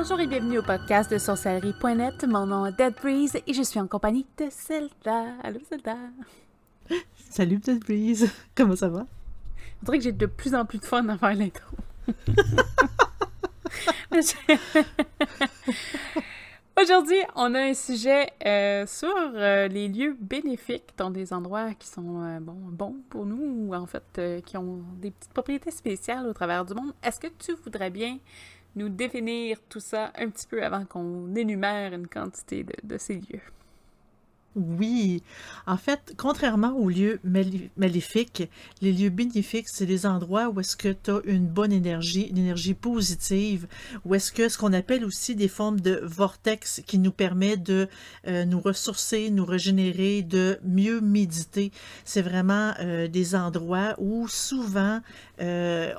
Bonjour et bienvenue au podcast de sorcellerie.net. Mon nom est Dead Breeze et je suis en compagnie de Zelda. Allô Zelda? Salut Dead Breeze. Comment ça va? Je dirais que j'ai de plus en plus de fun à faire l'intro. Aujourd'hui, on a un sujet euh, sur euh, les lieux bénéfiques, dans des endroits qui sont euh, bon, bons pour nous, ou en fait qui ont des petites propriétés spéciales au travers du monde. Est-ce que tu voudrais bien nous définir tout ça un petit peu avant qu'on énumère une quantité de, ces lieux. Oui, en fait, contrairement aux lieux maléfiques, les lieux bénéfiques, c'est des endroits où est-ce que tu as une bonne énergie, une énergie positive, où est-ce que ce qu'on appelle aussi des formes de vortex qui nous permet de euh, nous ressourcer, nous régénérer, de mieux méditer. C'est vraiment euh, des endroits où souvent euh,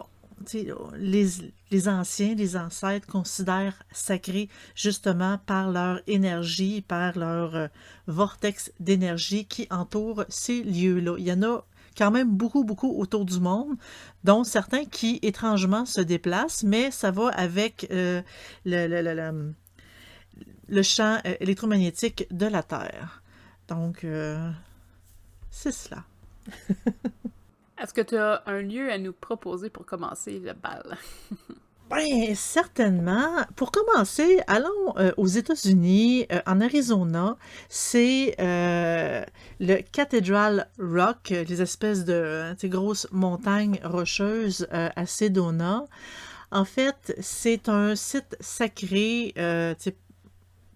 les, anciens, les ancêtres considèrent sacrés justement par leur énergie, par leur euh, vortex d'énergie qui entoure ces lieux-là. Il y en a quand même beaucoup, beaucoup autour du monde, dont certains qui étrangement se déplacent, mais ça va avec euh, le, champ euh, électromagnétique de la Terre. Donc, c'est cela. Est-ce que tu as un lieu à nous proposer pour commencer le bal? Bien, certainement. Pour commencer, allons euh, aux États-Unis, euh, en Arizona. C'est euh, le Cathedral Rock, les espèces de grosses montagnes rocheuses à Sedona. En fait, c'est un site sacré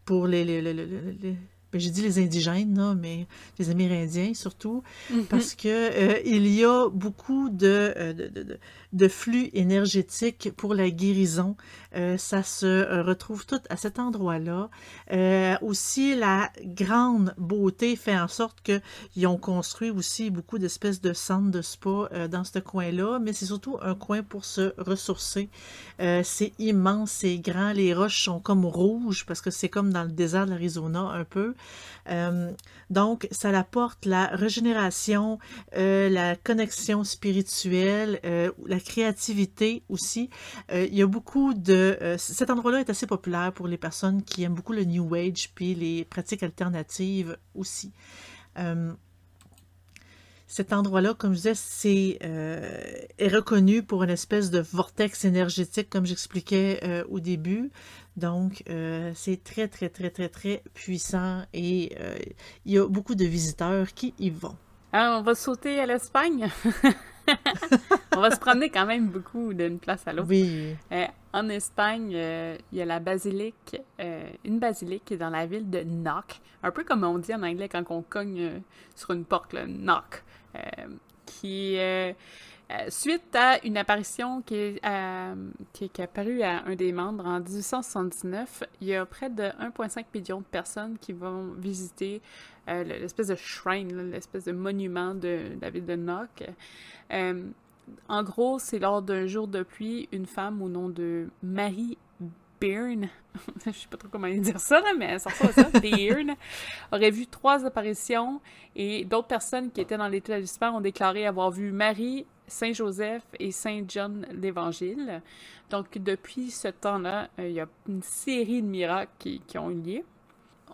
pour les, les, les ben, j'ai dit les indigènes, mais les Amérindiens surtout, mm-hmm. parce que euh, il y a beaucoup euh, de, de, de, flux énergétiques pour la guérison. Euh, ça se retrouve tout à cet endroit-là. aussi, la grande beauté fait en sorte qu'ils ont construit aussi beaucoup d'espèces de centres de spa dans ce coin-là, mais c'est surtout un coin pour se ressourcer. c'est immense, c'est grand, les roches sont comme rouges parce que c'est comme dans le désert de l'Arizona un peu. Euh, donc, ça apporte la régénération, euh, la connexion spirituelle, euh, la créativité aussi. il y a beaucoup de... cet endroit-là est assez populaire pour les personnes qui aiment beaucoup le New Age, puis les pratiques alternatives aussi cet endroit-là, comme je disais, c'est, est reconnu pour une espèce de vortex énergétique, comme j'expliquais au début. Donc, euh, c'est très, très, très, très, très puissant et euh, il y a beaucoup de visiteurs qui y vont. Alors, on va sauter à l'Espagne? on va se promener quand même beaucoup d'une place à l'autre. Oui. Euh, en Espagne, il y a la basilique, une basilique qui est dans la ville de Knock. Un peu comme on dit en anglais quand on cogne sur une porte, là, Knock. qui est euh, suite à une apparition qui est, euh, qui, est, apparue à un des membres en 1879, il y a près de 1,5 million de personnes qui vont visiter euh, l'espèce de shrine, l'espèce de monument de, la ville de Knock. en gros, c'est lors d'un jour de pluie, une femme au nom de Marie Byrne, je sais pas trop comment dire ça, mais ça ressemble à ça, Byrne, aurait vu trois apparitions et d'autres personnes qui étaient dans l'établissement ont déclaré avoir vu Marie Saint Joseph et Saint John l'Évangile. Donc, depuis ce temps-là, euh, il y a une série de miracles qui, ont eu lieu.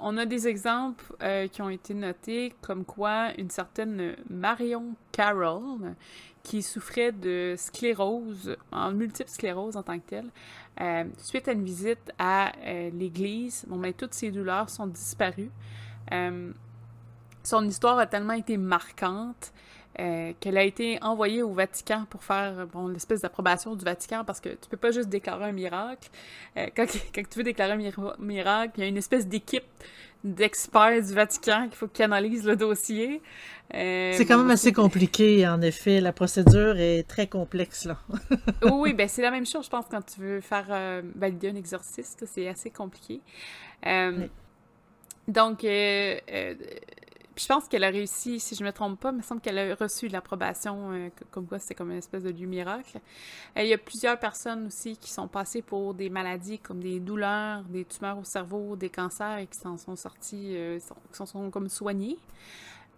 On a des exemples euh, qui ont été notés, comme quoi une certaine Marion Carroll, qui souffrait de sclérose, en multiple sclérose en tant que telle, euh, suite à une visite à l'église, bon, ben, toutes ses douleurs sont disparues. son histoire a tellement été marquante euh, qu'elle a été envoyée au Vatican pour faire bon, l'espèce d'approbation du Vatican parce que tu peux pas juste déclarer un miracle. Euh, quand, tu veux déclarer un miracle, il y a une espèce d'équipe d'experts du Vatican qu'il faut qu'ils analysent le dossier. Euh, c'est quand même assez compliqué, en effet. La procédure est très complexe, là. oui, ben c'est la même chose, je pense, quand tu veux faire valider un exorciste. C'est assez compliqué. Donc, je pense qu'elle a réussi, si je ne me trompe pas, il me semble qu'elle a reçu l'approbation, euh, comme quoi c'était comme une espèce de lieu miracle. Euh, il y a plusieurs personnes aussi qui sont passées pour des maladies comme des douleurs, des tumeurs au cerveau, des cancers et qui s'en sont sortis, euh, qui s'en sont comme soignés.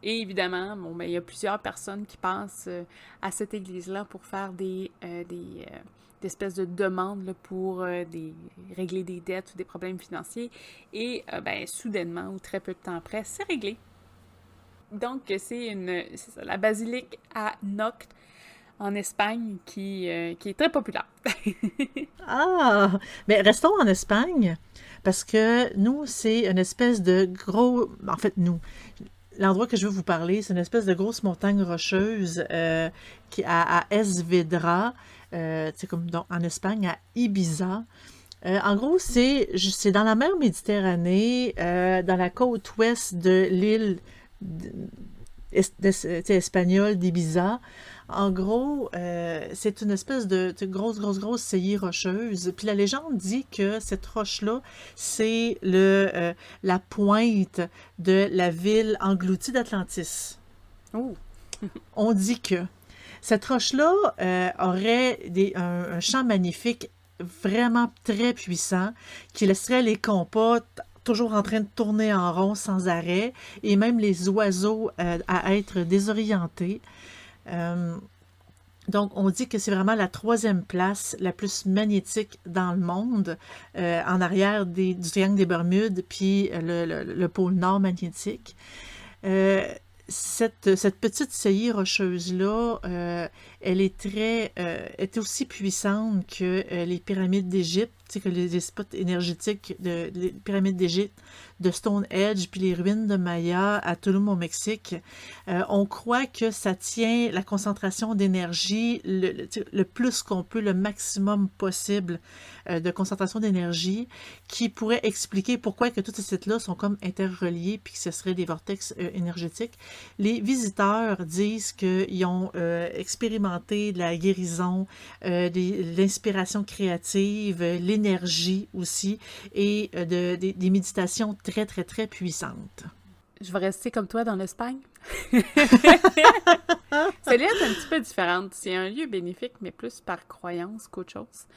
Et évidemment, bon, ben, il y a plusieurs personnes qui passent à cette église-là pour faire des, des espèces de demandes pour régler des dettes ou des problèmes financiers. Et ben, soudainement, ou très peu de temps après, c'est réglé. Donc, c'est une la basilique à Noct en Espagne qui, euh, qui est très populaire. ah, mais restons en Espagne parce que nous, c'est une espèce de gros... En fait, nous, l'endroit que je veux vous parler, c'est une espèce de grosse montagne rocheuse euh, qui à, Esvedra, euh, c'est comme dans, en Espagne, à Ibiza. en gros, c'est dans la mer Méditerranée, dans la côte ouest de l'île espagnole d'Ibiza. En gros, euh, c'est une espèce de, grosse, grosse, grosse saillie rocheuse. Puis la légende dit que cette roche-là, c'est le euh, la pointe de la ville engloutie d'Atlantis. Oh. On dit que cette roche-là euh, aurait des, un, champ magnifique vraiment très puissant qui laisserait les compotes toujours en train de tourner en rond sans arrêt et même les oiseaux à être désorientés. Euh, donc, on dit que c'est vraiment la troisième place la plus magnétique dans le monde, euh, en arrière du triangle des Bermudes, puis le, pôle nord magnétique. Euh, cette, cette, petite saillie rocheuse-là, elle est très, est aussi puissante que les pyramides d'Égypte, que les, spots énergétiques de, des pyramides d'Égypte de Stonehenge puis les ruines de Maya à Tulum au Mexique, euh, on croit que ça tient la concentration d'énergie le, plus qu'on peut, le maximum possible euh, de concentration d'énergie, qui pourrait expliquer pourquoi que tous ces sites-là sont comme interreliés puis que ce serait des vortex euh, énergétiques. Les visiteurs disent qu'ils ont expérimenté de la guérison, l'inspiration créative, l'énergie aussi et de, des méditations très, très, très puissante. Je vais rester comme toi dans l'Espagne. Celle-là est un petit peu différente. C'est un lieu bénéfique, mais plus par croyance qu'autre chose.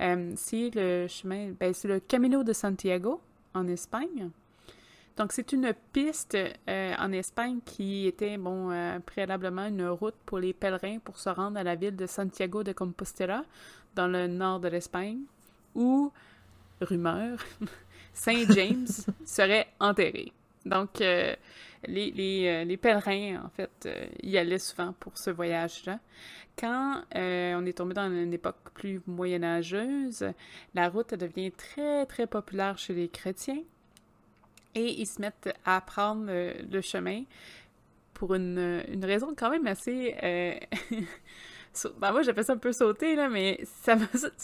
Euh, c'est le chemin, ben, c'est le Camino de Santiago en Espagne. Donc, c'est une piste euh, en Espagne qui était, bon, euh, préalablement une route pour les pèlerins pour se rendre à la ville de Santiago de Compostela, dans le nord de l'Espagne, où, rumeur, Saint James serait enterré. Donc, euh, les, euh, les, pèlerins, en fait, euh, y allaient souvent pour ce voyage-là. Quand on est tombé dans une époque plus moyenâgeuse, la route devient très, très populaire chez les chrétiens et ils se mettent à prendre le chemin pour une, une, raison quand même assez Ben moi, j'appelle ça un peu sauter, là, mais ça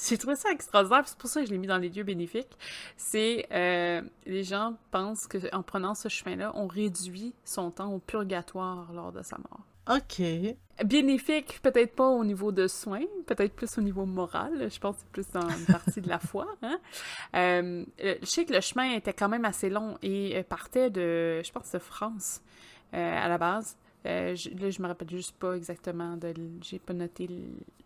j'ai trouvé ça extraordinaire, c'est pour ça que je l'ai mis dans les lieux bénéfiques. C'est, euh, les gens pensent qu'en prenant ce chemin-là, on réduit son temps au purgatoire lors de sa mort. OK. Bénéfique, peut-être pas au niveau de soins, peut-être plus au niveau moral. Je pense que c'est plus dans une partie de la foi. Hein? Euh, je sais que le chemin était quand même assez long et partait de, je pense, de France euh, à la base. Euh, je, là, je me rappelle juste pas exactement, de, j'ai pas noté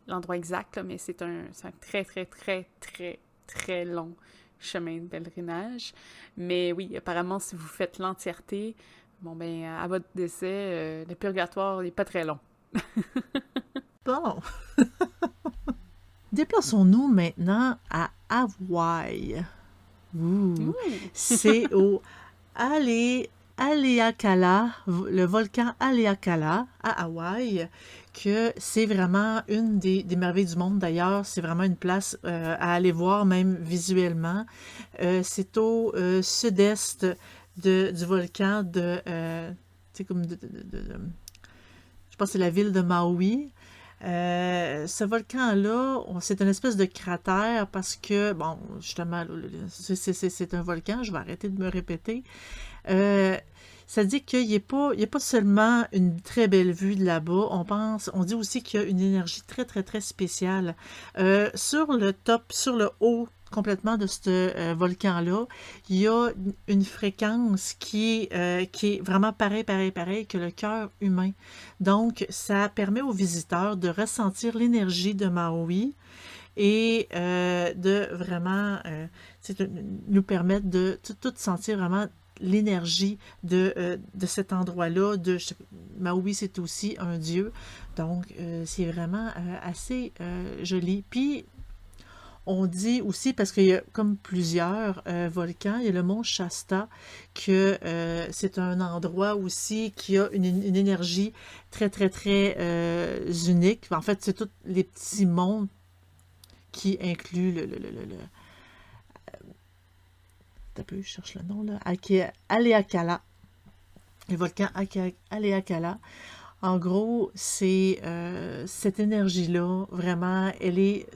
l'endroit exact, mais c'est un, un, très, très, très, très, très long chemin de pèlerinage. Mais oui, apparemment, si vous faites l'entièreté, bon, ben, à votre décès, euh, le purgatoire n'est pas très long. bon. Déplaçons-nous maintenant à Hawaï. C'est au Allez Haleakala, le volcan Haleakala à Hawaï, que c'est vraiment une des, merveilles du monde d'ailleurs. C'est vraiment une place euh, à aller voir, même visuellement. Euh, c'est au euh, sud-est du volcan de, comme de, je pense que c'est la ville de Maui. ce volcan-là, c'est une espèce de cratère parce que, bon, justement, c'est un volcan, je vais arrêter de me répéter. Euh, ça dit qu'il n'y a, pas, a pas seulement une très belle vue de là-bas, on pense, on dit aussi qu'il y a une énergie très, très, très spéciale. Euh, sur le top, sur le haut complètement de ce euh, volcan-là, il y a une fréquence qui, qui est vraiment pareil, pareil, pareil que le cœur humain. Donc, ça permet aux visiteurs de ressentir l'énergie de Maui et de vraiment nous permettre de tout sentir vraiment l'énergie de, de cet endroit-là. De Maui, c'est aussi un dieu. Donc, c'est vraiment assez joli. Puis, on dit aussi, parce qu'il y a comme plusieurs euh, volcans, il y a le mont Shasta, que euh, c'est un endroit aussi qui a une, énergie très, très, très euh, unique. En fait, c'est tous les petits monts qui incluent le, je cherche le nom, là. Aleakala. Le volcan Aleakala. En gros, c'est euh, cette énergie-là, vraiment, elle est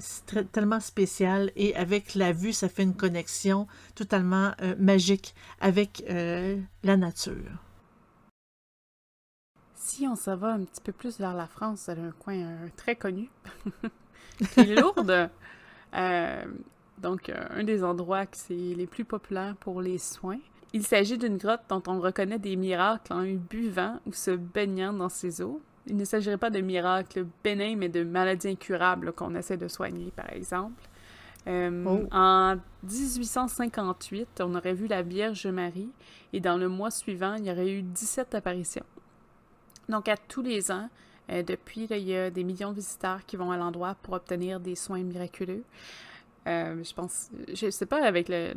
tellement spéciale et avec la vue, ça fait une connexion totalement euh, magique avec euh, la nature. Si on s'en va un petit peu plus vers la France, a un coin très connu, qui est Lourdes. Donc, un des endroits qui c'est les plus populaires pour les soins. Il s'agit d'une grotte dont on reconnaît des miracles en buvant ou se baignant dans ses eaux. Il ne s'agirait pas de miracles bénins, mais de maladies incurables qu'on essaie de soigner, par exemple. Euh, oh. En 1858, on aurait vu la Vierge Marie et dans le mois suivant, il y aurait eu 17 apparitions. Donc à tous les ans, euh, depuis, il y a des millions de visiteurs qui vont à l'endroit pour obtenir des soins miraculeux. Euh, je pense, je sais pas avec le,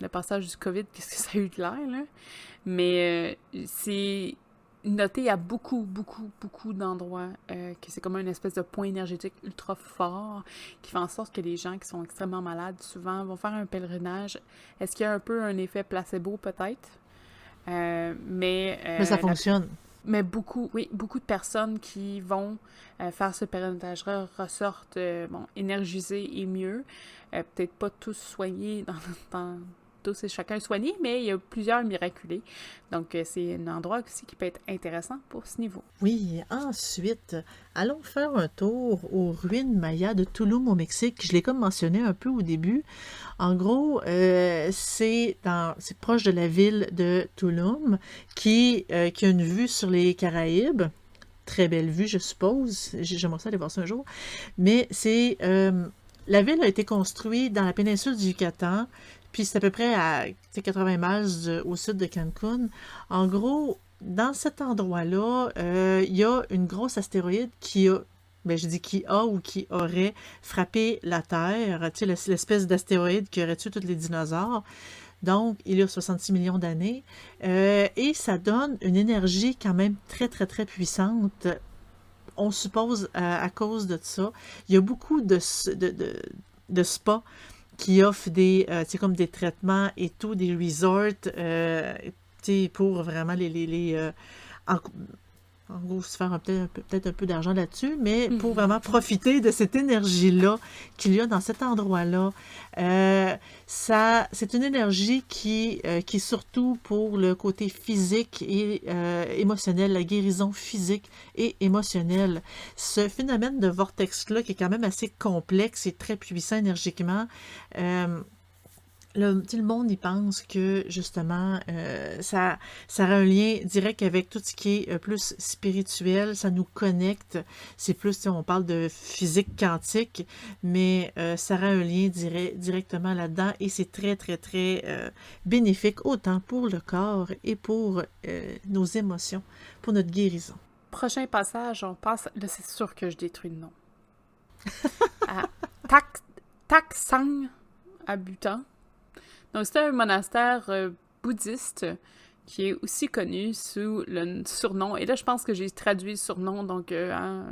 le, passage du COVID, qu'est-ce que ça a eu de l'air, là, mais euh, c'est noté à beaucoup, beaucoup, beaucoup d'endroits euh, que c'est comme une espèce de point énergétique ultra fort qui fait en sorte que les gens qui sont extrêmement malades souvent vont faire un pèlerinage. Est-ce qu'il y a un peu un effet placebo peut-être? mais, mais ça fonctionne. Mais beaucoup, oui, beaucoup de personnes qui vont faire ce pèlerinage-là ressortent bon, énergisées et mieux. Euh, peut-être pas tous soignés dans, tous et chacun soignés, mais il y a plusieurs miraculés. Donc, euh, c'est un endroit aussi qui peut être intéressant pour ce niveau. Oui, ensuite, allons faire un tour aux ruines mayas de Tulum au Mexique. Je l'ai comme mentionné un peu au début. En gros, euh, c'est proche de la ville de Tulum qui, qui a une vue sur les Caraïbes très belle vue, je suppose. J'aimerais ça aller voir ça un jour. Mais c'est la ville a été construite dans la péninsule du Yucatan, puis c'est à peu près à 80 miles au sud de Cancun. En gros, dans cet endroit-là, euh, il y a une grosse astéroïde qui a ben, je dis qui a ou qui aurait frappé la Terre, tu sais, l'espèce d'astéroïde qui aurait tué tous les dinosaures. Donc, il y a 66 millions d'années. Euh, et ça donne une énergie quand même très, très, très puissante on suppose à, cause de ça. Il y a beaucoup de, de, de, spas qui offrent des, euh, comme des traitements et tout, des resorts euh, pour vraiment les, les, les euh, en gros, se faire peut-être un peu d'argent là-dessus, mais pour mhm. vraiment profiter de cette énergie-là qu'il y a dans cet endroit-là. Euh, ça, c'est une énergie qui, euh, qui est surtout pour le côté physique et euh, émotionnel, la guérison physique et émotionnelle. Ce phénomène de vortex-là, qui est quand même assez complexe et très puissant énergiquement, le, le monde y pense que justement euh, ça, ça a un lien direct avec tout ce qui est euh, plus spirituel, ça nous connecte. C'est plus, on parle de physique quantique, mais euh, ça a un lien direct, directement là-dedans et c'est très, très, très bénéfique autant pour le corps et pour nos émotions, pour notre guérison. Prochain passage, on passe. Là, c'est sûr que je détruis le nom. à Tak Sang à Bhutan. Donc, c'est un monastère euh, bouddhiste qui est aussi connu sous le surnom. Et là, je pense que j'ai traduit le surnom, donc euh, hein,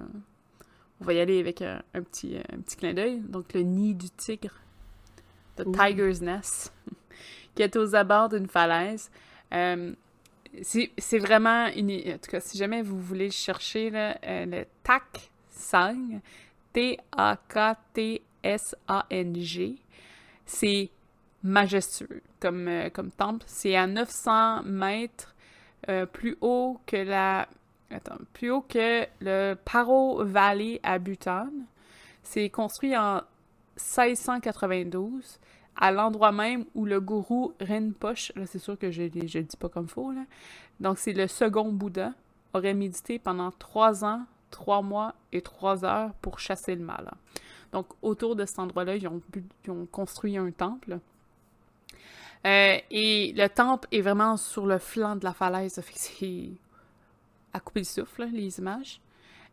on va y aller avec un, petit, un petit clin d'œil. Donc, le nid du tigre, The Tiger's Nest, qui est aux abords d'une falaise. Euh, c'est vraiment une. En tout cas, si jamais vous voulez chercher là, le Tak Sang, T-A-K-T-S-A-N-G, c'est majestueux comme, euh, comme temple. C'est à 900 mètres euh, plus haut que la... Attends, plus haut que le Paro Valley à Bhutan. C'est construit en 1692 à l'endroit même où le gourou Rinpoche, là c'est sûr que je ne le dis pas comme faux, là. donc c'est le second Bouddha, aurait médité pendant trois ans, trois mois et trois heures pour chasser le mal. Donc autour de cet endroit-là, ils ont construit un temple Euh, et le temple est vraiment sur le flanc de la falaise. Fait c'est à couper le souffle, les images.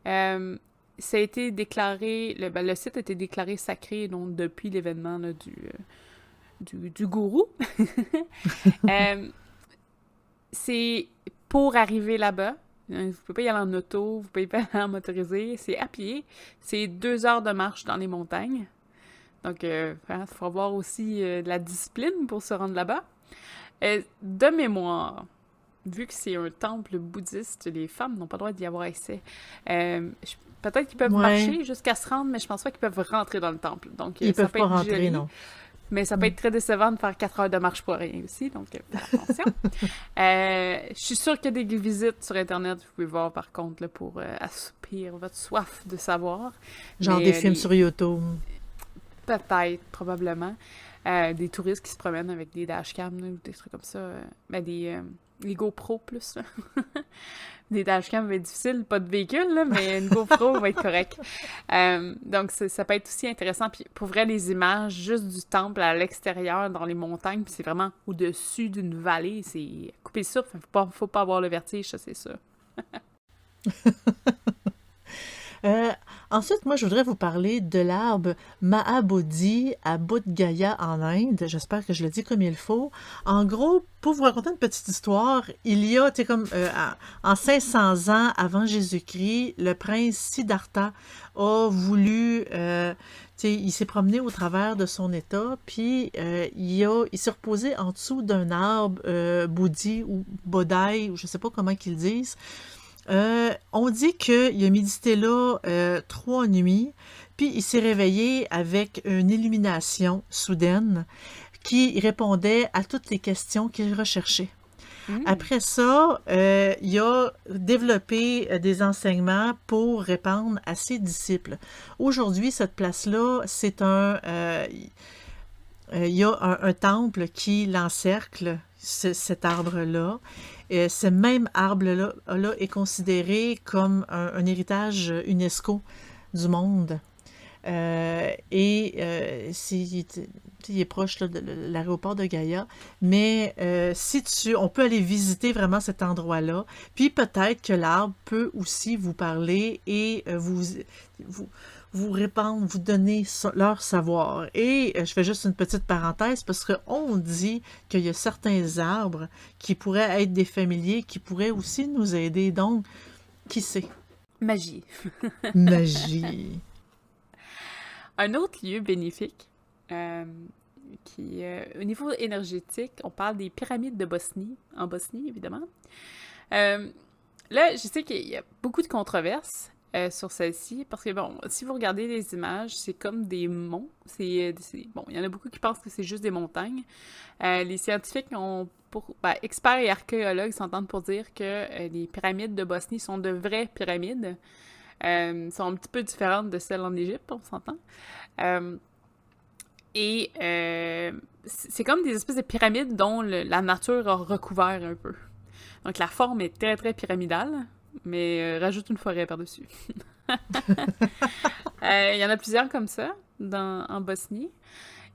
Euh, ça a été déclaré, le, ben, le, site a été déclaré sacré donc, depuis l'événement du, euh, du, du, gourou. c'est pour arriver là-bas. Vous ne pouvez pas y aller en auto, vous ne pouvez pas y aller en motorisé, c'est à pied. C'est deux heures de marche dans les montagnes. Donc, il euh, faut avoir aussi euh, de la discipline pour se rendre là-bas. Euh, de mémoire, vu que c'est un temple bouddhiste, les femmes n'ont pas le droit d'y avoir accès. Peut-être qu'ils peuvent ouais. marcher jusqu'à se rendre, mais je pense pas qu'ils peuvent rentrer dans le temple. Donc, Ils peuvent pas rentrer, joli, non. Mais ça peut être très décevant de faire 4 heures de marche pour rien aussi, donc attention. euh, je suis sûre qu'il y a des visites sur Internet, vous pouvez voir par contre, là, pour euh, assoupir votre soif de savoir. Genre mais, des films les... sur YouTube. Peut-être, probablement. Euh, des touristes qui se promènent avec des dashcams ou des trucs comme ça. Euh, ben des, euh, des GoPro plus. des dashcams va être difficile, pas de véhicule, là, mais une GoPro va être correct. Euh, donc ça peut être aussi intéressant. Puis pour vrai, les images juste du temple à l'extérieur, dans les montagnes, puis c'est vraiment au-dessus d'une vallée. C'est le souffle. Faut pas, faut pas avoir le vertige, ça c'est ça. Euh, ensuite, moi, je voudrais vous parler de l'arbre Mahabodhi à Bodh Gaya en Inde. J'espère que je le dis comme il faut. En gros, pour vous raconter une petite histoire, il y a, tu sais, comme euh, en 500 ans avant Jésus-Christ, le prince Siddhartha a voulu, euh, il s'est promené au travers de son état, puis euh, il, a, il s'est reposé en dessous d'un arbre euh, Bodhi ou Bodhi, ou je sais pas comment qu'ils disent. Euh, on dit qu'il a médité là euh, trois nuits, puis il s'est réveillé avec une illumination soudaine qui répondait à toutes les questions qu'il recherchait. Mmh. Après ça, euh, il a développé des enseignements pour répandre à ses disciples. Aujourd'hui, cette place-là, c'est un... il y a un, un temple qui l'encercle, cet arbre-là. Et ce même arbre-là là, est considéré comme un, héritage UNESCO du monde. Euh, et euh, il, est proche de l'aéroport de Gaïa. Mais euh, si on peut aller visiter vraiment cet endroit-là. Puis peut-être que l'arbre peut aussi vous parler et euh, vous, vous répandre, vous donner leur savoir. Et je fais juste une petite parenthèse parce qu'on dit qu'il y a certains arbres qui pourraient être des familiers, qui pourraient aussi nous aider. Donc, qui sait? Magie. Magie. Un autre lieu bénéfique, euh, qui, euh, au niveau énergétique, on parle des pyramides de Bosnie, en Bosnie, évidemment. Euh, là, je sais qu'il y a beaucoup de controverses euh, sur celle-ci, parce que, bon, si vous regardez les images, c'est comme des monts. C'est, bon, il y en a beaucoup qui pensent que c'est juste des montagnes. Euh, les scientifiques ont, pour, ben, experts et archéologues s'entendent pour dire que euh, les pyramides de Bosnie sont de vraies pyramides. Euh, sont un petit peu différentes de celles en Égypte, on s'entend. et c'est comme des espèces de pyramides dont la nature a recouvert un peu. Donc la forme est très très pyramidale mais euh, rajoute une forêt par-dessus. Il euh, y en a plusieurs comme ça dans, en Bosnie.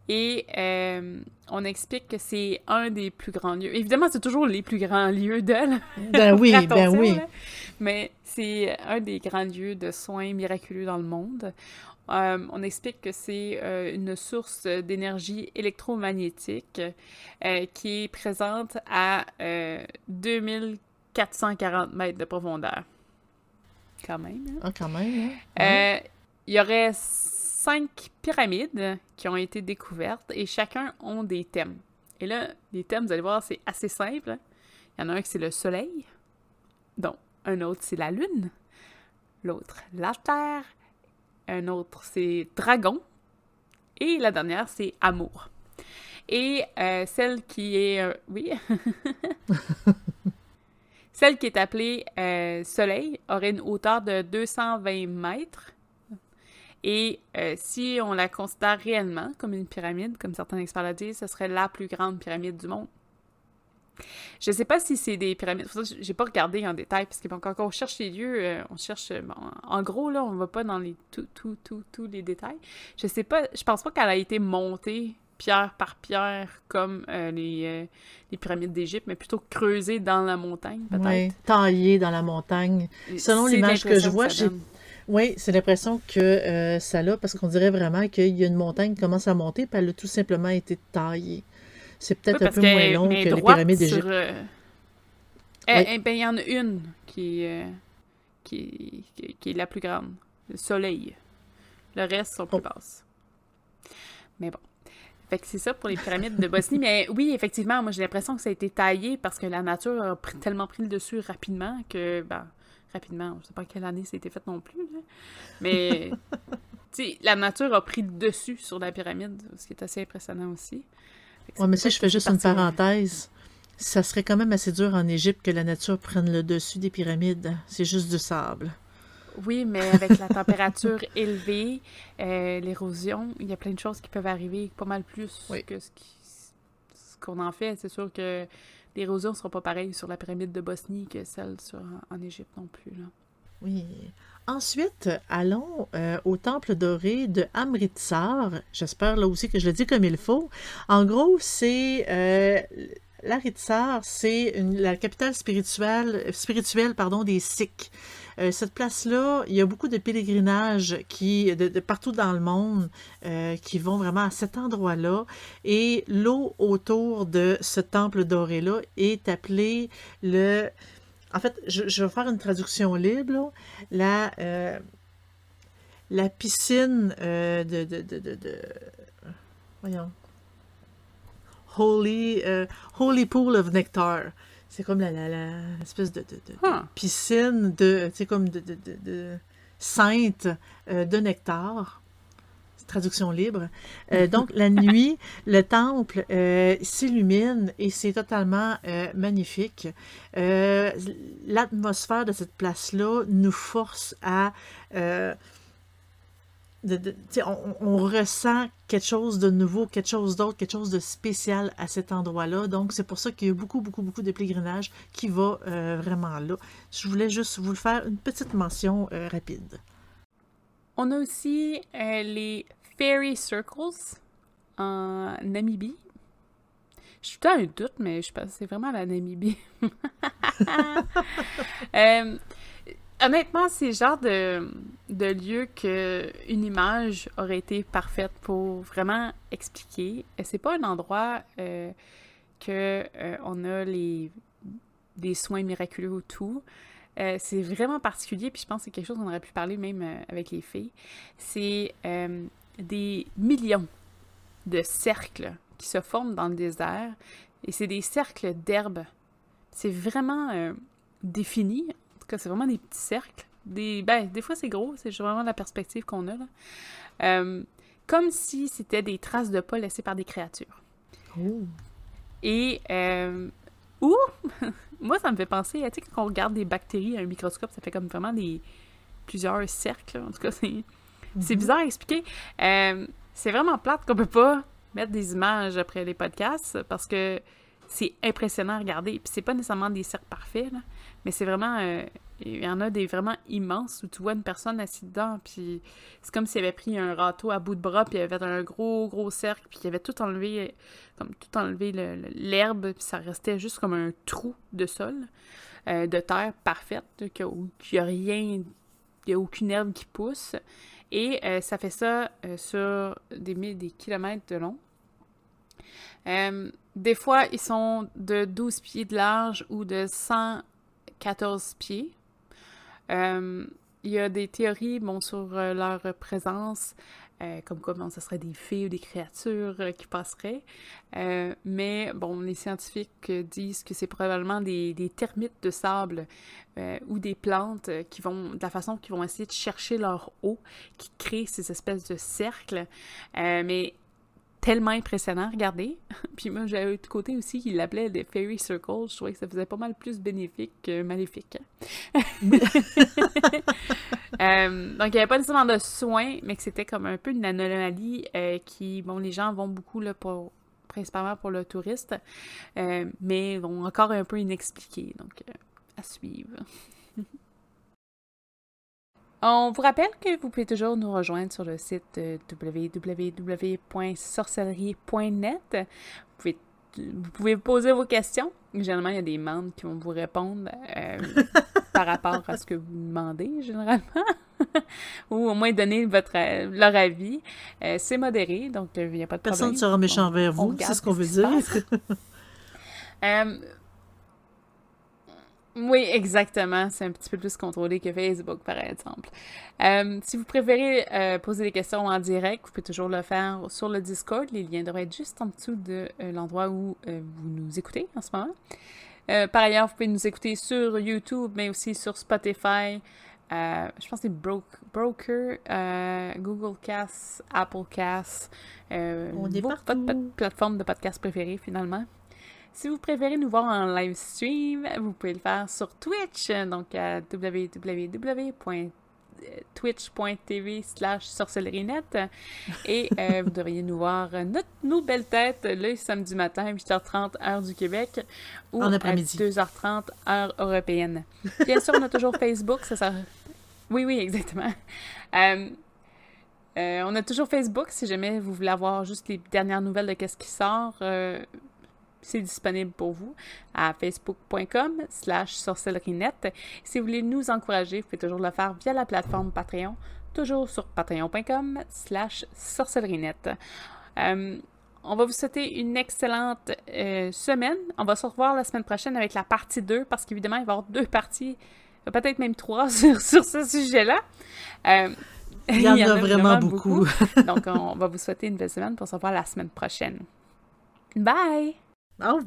Et euh, on explique que c'est un des plus grands lieux. Évidemment, c'est toujours les plus grands lieux de Ben oui, ben oui. Là. Mais c'est un des grands lieux de soins miraculeux dans le monde. Euh, on explique que c'est euh, une source d'énergie électromagnétique qui est présente à 2000 440 mètres de profondeur. Quand même. Hein? Ah, quand même. Hein? Euh, il y aurait cinq pyramides qui ont été découvertes et chacun ont des thèmes. Et là, les thèmes, vous allez voir, c'est assez simple. Hein. Il y en a un qui c'est le soleil, donc un autre c'est la lune, l'autre la terre, un autre c'est dragon, et la dernière c'est amour. Et euh, celle qui est... Euh, oui Celle qui est appelée euh, Soleil aurait une hauteur de 220 mètres. Et euh, si on la considère réellement comme une pyramide, comme certains experts le disent, ce serait la plus grande pyramide du monde. Je ne sais pas si c'est des pyramides. J'ai pas regardé en détail, parce que bon, quand on cherche les lieux, euh, on cherche. Bon, en gros, là, on va pas dans les tous tout, tout, tous les détails. Je sais pas, je pense pas qu'elle a été montée pierre par pierre comme euh, les, euh, les, pyramides d'Égypte, mais plutôt creusées dans la montagne, peut-être. Oui, taillées dans la montagne. Selon l'image que je vois, j'ai... Oui, c'est l'impression que euh, ça l'a, parce qu'on dirait vraiment qu'il y a une montagne qui commence à monter, puis elle a tout simplement été taillée. C'est peut-être un peu moins long que les pyramides d'Égypte. Eh, eh, ben, il y en a une qui, qui, qui, est la plus grande, le soleil. Le reste sont plus oh. basses. Mais bon. Fait que c'est ça pour les pyramides de Bosnie. Mais oui, effectivement, moi j'ai l'impression que ça a été taillé parce que la nature a tellement pris le dessus rapidement que, ben, rapidement, je sais pas quelle année ça a été fait non plus, mais, tu sais, la nature a pris le dessus sur la pyramide, ce qui est assez impressionnant aussi. Ouais, mais si je fais juste une parenthèse, ça serait quand même assez dur en Égypte que la nature prenne le dessus des pyramides. C'est juste du sable. Oui, mais avec la température élevée, euh, l'érosion, il y a plein de choses qui peuvent arriver pas mal plus que ce qu'on en fait. C'est sûr que l'érosion ne sera pas pareille sur la pyramide de Bosnie que celle sur, en Égypte non plus. Là. Oui. Ensuite, allons euh, au temple doré de Amritsar. J'espère là aussi que je le dis comme il faut. En gros, c'est euh, l'Amritsar, c'est la capitale spirituelle, spirituelle pardon, des Sikhs. Euh, cette place-là, il y a beaucoup de pèlerinages qui, de, partout dans le monde euh, qui vont vraiment à cet endroit-là. Et l'eau autour de ce temple doré-là est appelée le... En fait, je, vais faire une traduction libre. La, euh, la piscine de, de, de, Voyons. Holy, Holy Pool of Nectar. C'est comme la, espèce de, piscine de, c'est comme de, sainte euh, de nectar. Traduction libre. Euh, donc, la nuit, le temple euh, s'illumine et c'est totalement magnifique. L'atmosphère de cette place-là nous force à on, ressent quelque chose de nouveau, quelque chose d'autre, quelque chose de spécial à cet endroit-là. Donc, c'est pour ça qu'il y a beaucoup, beaucoup, beaucoup de pèlerinage qui va euh, vraiment là. Je voulais juste vous faire une petite mention euh, rapide. On a aussi euh, les Fairy Circles en Namibie. Je suis un doute, mais je pense que c'est vraiment la Namibie. Honnêtement, c'est genre de, de lieu qu'une image aurait été parfaite pour vraiment expliquer. C'est pas un endroit euh, que euh, on a les des soins miraculeux ou tout. Euh, c'est vraiment particulier, puis je pense que c'est quelque chose qu'on aurait pu parler même euh, avec les filles. C'est des millions de cercles qui se forment dans le désert, et c'est des cercles d'herbes. C'est vraiment défini c'est vraiment des petits cercles. Des, ben, des fois, c'est gros, c'est vraiment la perspective qu'on a. Là. Euh, comme si c'était des traces de pas laissées par des créatures. Oh. Et, euh, ou, moi, ça me fait penser, tu sais, quand on regarde des bactéries à un microscope, ça fait comme vraiment des plusieurs cercles. En tout cas, c'est c'est mhm. bizarre à expliquer. Euh, c'est vraiment plate qu'on peut pas mettre des images après les podcasts parce que c'est impressionnant à regarder. Puis c'est pas nécessairement des cercles parfaits, là, mais c'est vraiment. Euh, il y en a des vraiment immenses où tu vois une personne assise dedans, puis c'est comme s'il avait pris un râteau à bout de bras, puis il avait un gros, gros cercle, puis il avait tout enlevé, comme tout enlevé l'herbe, puis ça restait juste comme un trou de sol, euh, de terre parfaite, où il n'y a rien, il n'y a aucune herbe qui pousse. Et euh, ça fait ça sur des, des kilomètres de long. des fois, ils sont de 12 pieds de large ou de 100 14 pieds. Euh, il y a des théories bon, sur euh, leur présence, euh, comme quoi ce serait des fées ou des créatures qui passeraient. mais bon, les scientifiques disent que c'est probablement des, des, termites de sable ou des plantes qui vont, de la façon qu'ils vont essayer de chercher leur eau, qui créent ces espèces de cercles. mais tellement impressionnant à regarder. Puis moi, j'avais de côté aussi qui l'appelait des Fairy Circles. Je trouvais que ça faisait pas mal plus bénéfique que maléfique. Euh, donc, il n'y avait pas nécessairement de soins, mais que c'était comme un peu une anomalie euh, qui, bon, les gens vont beaucoup là, pour, principalement pour le touriste, euh, mais bon, encore un peu inexpliqué. Donc, à suivre. On vous rappelle que vous pouvez toujours nous rejoindre sur le site euh, www.sorcellerie.net. Vous pouvez, vous pouvez poser vos questions. Généralement, il y a des membres qui vont vous répondre euh, par rapport à ce que vous demandez, généralement. Ou au moins donner votre, leur avis. Euh, c'est modéré, donc il n'y a pas de Personne problème. ne sera méchant On- vers on vous, c'est ce qu'on veut dire. oui, exactement. C'est un petit peu plus contrôlé que Facebook, par exemple. Euh, si vous préférez euh, poser des questions en direct, vous pouvez toujours le faire sur le Discord. Les liens devraient être juste en dessous de euh, l'endroit où vous nous écoutez en ce moment. Par ailleurs, vous pouvez nous écouter sur YouTube, mais aussi sur Spotify. Je pense que c'est Bro- Broker, Google Cast, Apple Cast, votre plateforme de podcast préférée finalement. Si vous préférez nous voir en live stream, vous pouvez le faire sur Twitch, donc à www.twitch.tv slash sorcellerinet. Et euh, vous devriez nous voir notre, nos belles têtes le samedi matin, 8h30 heure du Québec, ou En à après-midi. 2h30 heure européenne. Bien sûr, on a toujours Facebook, ça sert... Oui, oui, exactement. Euh, euh, on a toujours Facebook, si jamais vous voulez avoir juste les dernières nouvelles de qu'est-ce qui sort. euh, c'est disponible pour vous à facebook.com slash sorcellerinet. Si vous voulez nous encourager, vous pouvez toujours le faire via la plateforme Patreon, toujours sur patreon.com slash sorcellerinet. Euh, on va vous souhaiter une excellente euh, semaine. On va se revoir la semaine prochaine avec la partie 2 parce qu'évidemment, il va y avoir deux parties, peut-être même trois sur, sur ce sujet-là. Euh, Il y en a vraiment beaucoup. Donc, on va vous souhaiter une belle semaine pour se revoir la semaine prochaine. Bye! Au revoir.